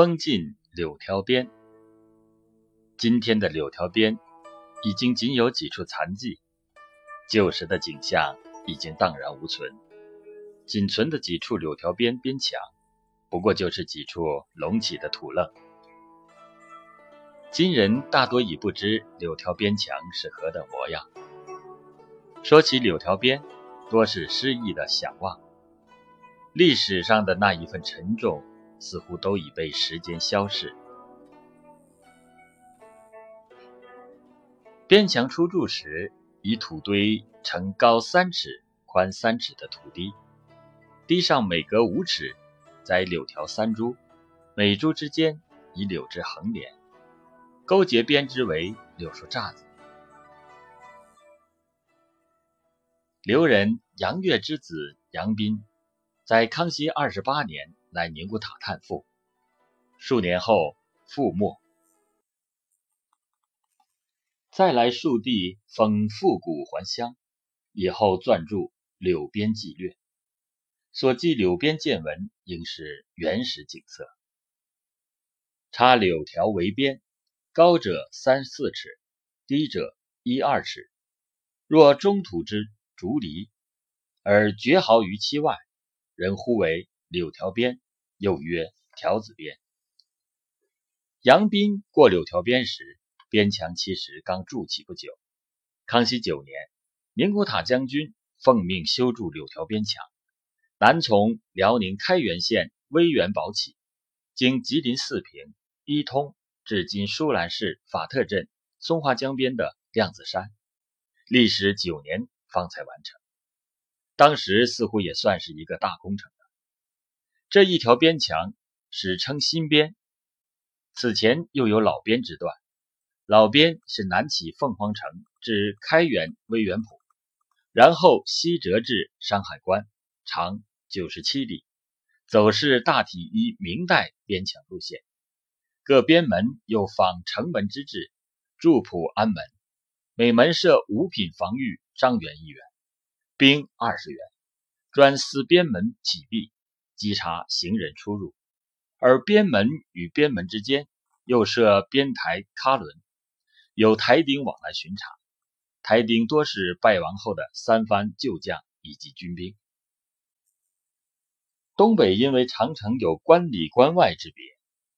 风尽柳条边。今天的柳条边已经仅有几处残迹，旧时的景象已经荡然无存，仅存的几处柳条边边墙，不过就是几处隆起的土楞。今人大多已不知柳条边墙是何等模样。说起柳条边，多是诗意的想望，历史上的那一份沉重。似乎都已被时间消逝。边墙出筑时，以土堆呈高三尺、宽三尺的土堤，堤上每隔五尺栽柳条三株，每株之间以柳枝横连，勾结编织为柳树栅子。刘人杨岳之子杨斌，在康熙二十八年。来宁古塔探父，数年后覆没。再来数地封复古还乡，以后撰著《柳边纪略》，所记柳边见闻，应是原始景色。插柳条为边，高者三四尺，低者一二尺。若中土之竹篱，而绝毫于其外，人呼为。柳条边，又曰条子边。杨斌过柳条边时，边墙其实刚筑起不久。康熙九年，宁古塔将军奉命修筑柳条边墙，南从辽宁开原县威远堡起，经吉林四平、伊通，至今舒兰市法特镇松花江边的亮子山，历时九年方才完成。当时似乎也算是一个大工程。这一条边墙史称新边，此前又有老边之段。老边是南起凤凰城至开元威远浦，然后西折至山海关，长九十七里，走势大体依明代边墙路线。各边门有仿城门之制，筑铺安门，每门设五品防御张元一员，兵二十员，专司边门起闭。稽查行人出入，而边门与边门之间又设边台卡轮，有台丁往来巡查。台丁多是败亡后的三藩旧将以及军兵。东北因为长城有关里关外之别，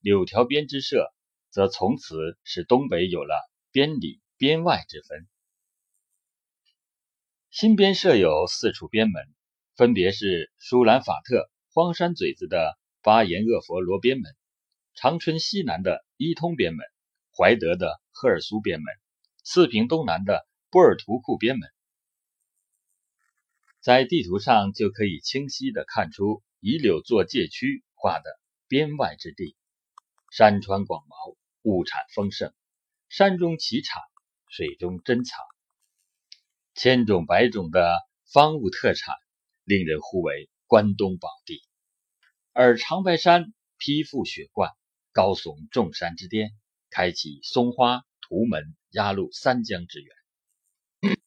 柳条边之设，则从此使东北有了边里边外之分。新边设有四处边门，分别是舒兰法特。荒山嘴子的巴颜恶佛罗边门，长春西南的伊通边门，怀德的赫尔苏边门，四平东南的波尔图库边门，在地图上就可以清晰的看出以柳作界区画的边外之地，山川广袤，物产丰盛，山中奇产，水中珍藏，千种百种的方物特产，令人呼为。关东宝地，而长白山披覆雪冠，高耸众山之巅，开启松花、图门、鸭绿三江之源，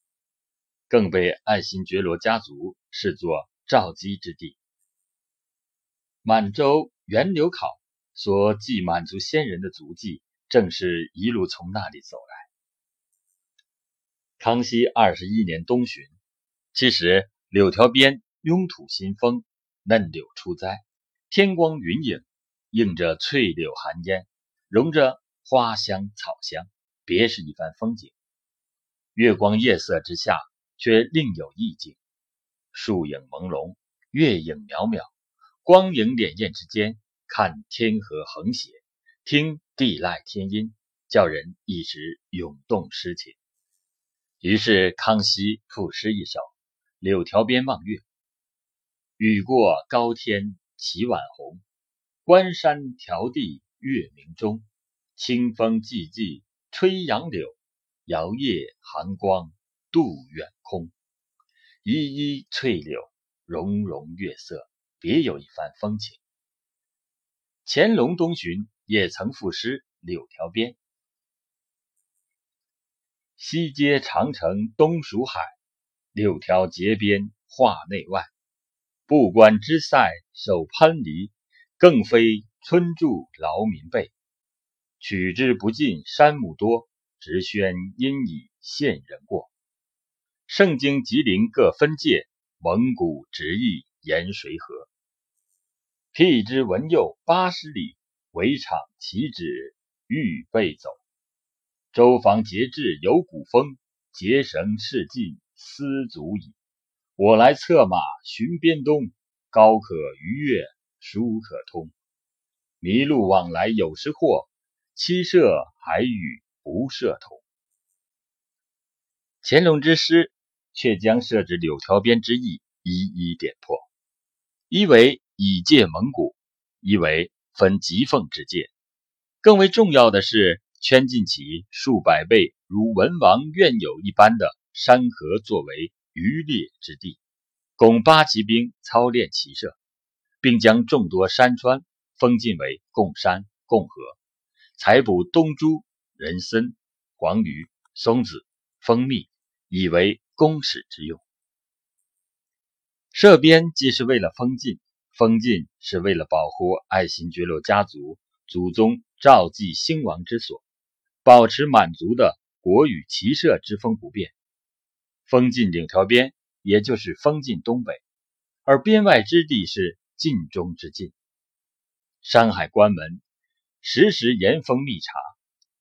更被爱新觉罗家族视作召基之地。满洲源流考所记满族先人的足迹，正是一路从那里走来。康熙二十一年冬旬，其实柳条边。拥土新风，嫩柳初栽，天光云影，映着翠柳寒烟，融着花香草香，别是一番风景。月光夜色之下，却另有意境。树影朦胧，月影渺渺，光影潋滟之间，看天河横斜，听地籁天音，叫人一时涌动诗情。于是康熙赋诗一首《柳条边望月》。雨过高天起晚红，关山迢递月明中。清风寂寂吹杨柳，摇曳寒光渡远空。依依翠柳，融融月色，别有一番风情。乾隆东巡也曾赋诗《柳条边》：西接长城东属海，柳条结边画内外。不观之塞守藩篱，更非村住劳民辈。取之不尽，山木多，直宣因以县人过。圣经吉林各分界，蒙古直译沿水河。辟之文右八十里，围场旗止欲备走。周防节制有古风，结绳事尽思足矣。我来策马寻边东，高可逾越，疏可通。迷路往来有时惑，七舍还与不涉同。乾隆之诗。却将设置柳条边之意一一点破，一为以界蒙古，一为分吉凤之界。更为重要的是，圈禁起数百倍如文王愿有一般的山河作为渔猎之地，供八旗兵操练骑射，并将众多山川封禁为贡山、贡河，采捕东珠、人参、黄鱼、松子、蜂蜜，以为。公使之用，设边既是为了封禁，封禁是为了保护爱新觉罗家族祖宗赵继兴亡之所，保持满族的国语骑射之风不变。封禁柳条边，也就是封禁东北，而边外之地是晋中之境。山海关门时时严封密查，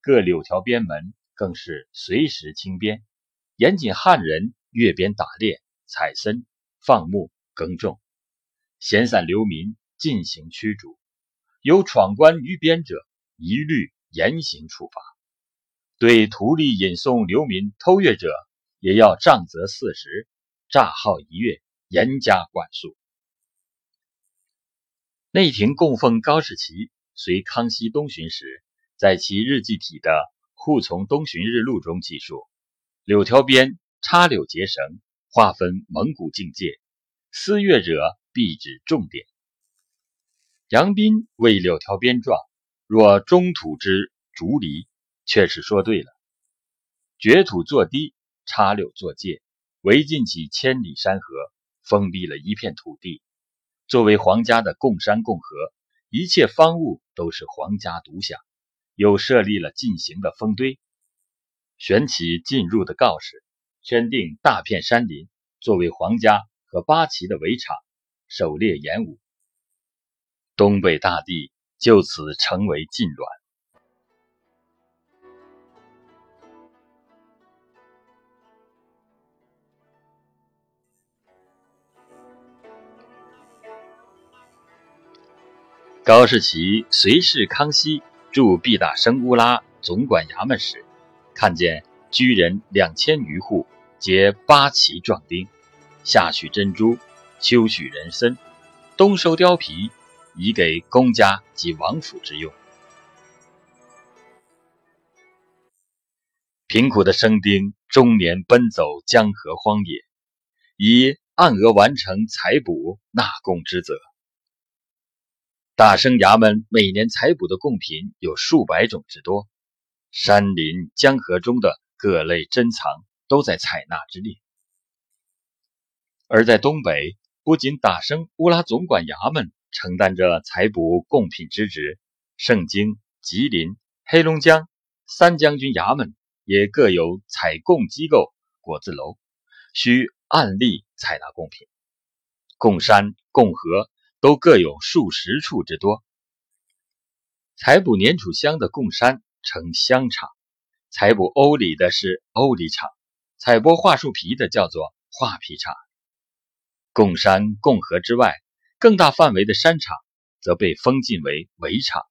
各柳条边门更是随时清边。严禁汉人越边打猎、采参、放牧、耕种，闲散流民进行驱逐，有闯关逾边者，一律严刑处罚。对图利引送流民偷越者，也要杖责四十，诈号一月，严加管束。内廷供奉高士奇随康熙东巡时，在其日记体的《护从东巡日录》中记述。柳条边插柳结绳，划分蒙古境界。私越者必指重点。杨斌为柳条边状，若中土之竹篱，却是说对了。掘土作堤，插柳作界，围禁起千里山河，封闭了一片土地。作为皇家的贡山贡河，一切方物都是皇家独享。又设立了进行的封堆。悬起进入的告示，圈定大片山林作为皇家和八旗的围场，狩猎演武。东北大地就此成为禁乱。高士奇随侍康熙驻毕打生乌拉总管衙门时。看见居人两千余户，皆八旗壮丁，夏取珍珠，秋取人参，冬收貂皮，以给公家及王府之用。贫苦的生丁终年奔走江河荒野，以按额完成采捕纳贡之责。大生衙门每年采捕的贡品有数百种之多。山林江河中的各类珍藏都在采纳之列，而在东北，不仅大生乌拉总管衙门承担着采捕贡品之职，盛京、吉林、黑龙江三将军衙门也各有采贡机构、果子楼，需按例采纳贡品。贡山、贡河都各有数十处之多。采捕粘土香的贡山。称香场，采捕欧里的是欧里场，采剥桦树皮的叫做桦皮场。贡山、贡河之外，更大范围的山场则被封禁为围场。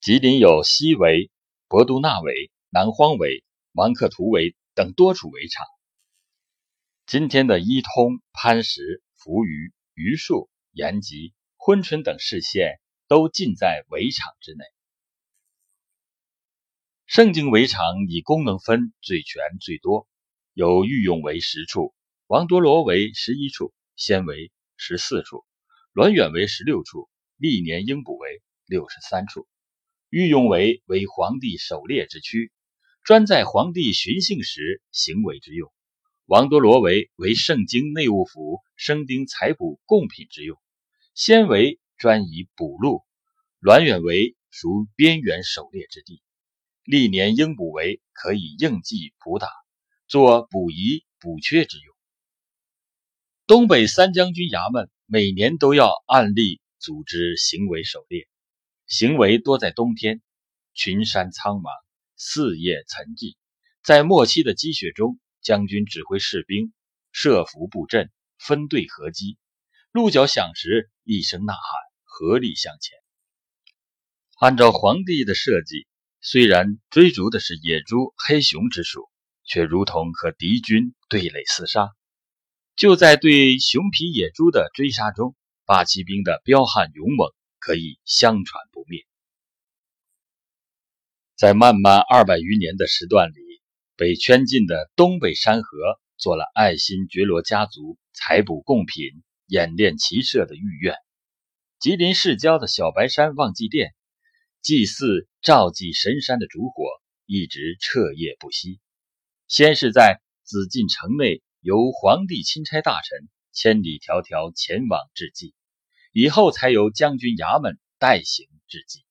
吉林有西围、博都那围、南荒围、芒克图围等多处围场。今天的伊通、攀石、扶余、榆树、延吉、珲春等市县都尽在围场之内。盛京围场以功能分最全最多，有御用围十处，王多罗围十一处，仙围十四处，栾远围十六处，历年应补围六十三处。御用围为皇帝狩猎之区，专在皇帝巡幸时行为之用。王多罗为为圣经内务府生丁采补贡品之用，先为专以补鹿，滦远为属边缘狩猎之地，历年应补为可以应季补打，做补遗补缺之用。东北三将军衙门每年都要按例组织行为狩猎，行为多在冬天，群山苍茫，四叶沉寂，在末期的积雪中，将军指挥士兵设伏布阵，分队合击，鹿角响时，一声呐喊，合力向前。按照皇帝的设计，虽然追逐的是野猪、黑熊之属，却如同和敌军对垒厮杀。就在对熊皮野猪的追杀中，八旗兵的彪悍勇猛可以相传不灭。在漫漫二百余年的时段里，被圈禁的东北山河做了爱新觉罗家族采补贡品、演练骑射的御苑。吉林市郊的小白山望祭殿。祭祀召祭神山的烛火一直彻夜不息。先是在紫禁城内由皇帝钦差大臣千里迢迢前往致祭，以后才由将军衙门代行致祭。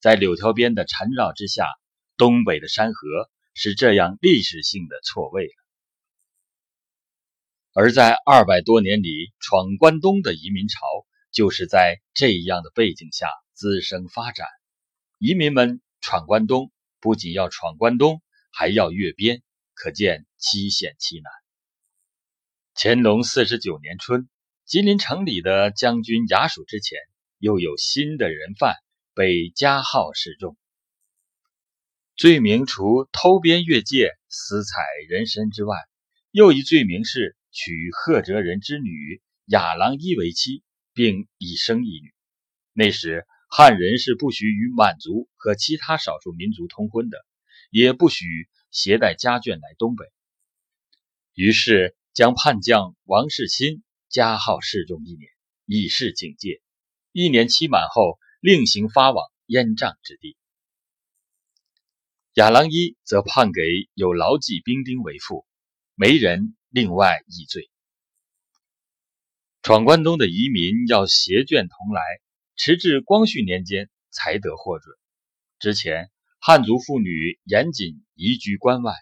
在柳条边的缠绕之下，东北的山河是这样历史性的错位了。而在二百多年里，闯关东的移民潮就是在这样的背景下。滋生发展，移民们闯关东，不仅要闯关东，还要越边，可见凄险凄难。乾隆四十九年春，吉林城里的将军衙署之前，又有新的人犯被加号示众，罪名除偷边越界、私采人参之外，又一罪名是娶赫哲人之女雅郎伊为妻，并已生一女。那时。汉人是不许与满族和其他少数民族通婚的，也不许携带家眷来东北。于是将叛将王世钦加号示众一年，以示警戒。一年期满后，另行发往燕帐之地。亚郎伊则判给有牢记兵丁为父，没人另外议罪。闯关东的移民要携眷同来。迟至光绪年间才得获准。之前汉族妇女严谨移居关外，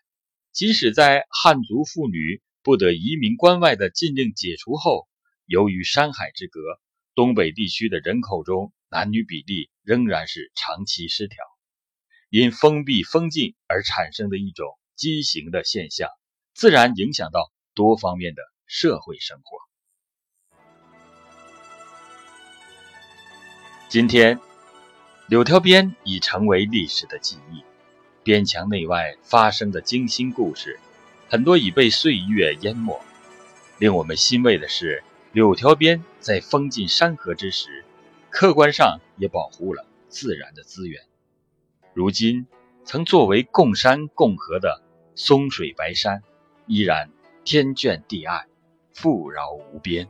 即使在汉族妇女不得移民关外的禁令解除后，由于山海之隔，东北地区的人口中男女比例仍然是长期失调。因封闭封禁而产生的一种畸形的现象，自然影响到多方面的社会生活。今天，柳条边已成为历史的记忆。边墙内外发生的惊心故事，很多已被岁月淹没。令我们欣慰的是，柳条边在封禁山河之时，客观上也保护了自然的资源。如今，曾作为共山共河的松水白山，依然天眷地爱，富饶无边。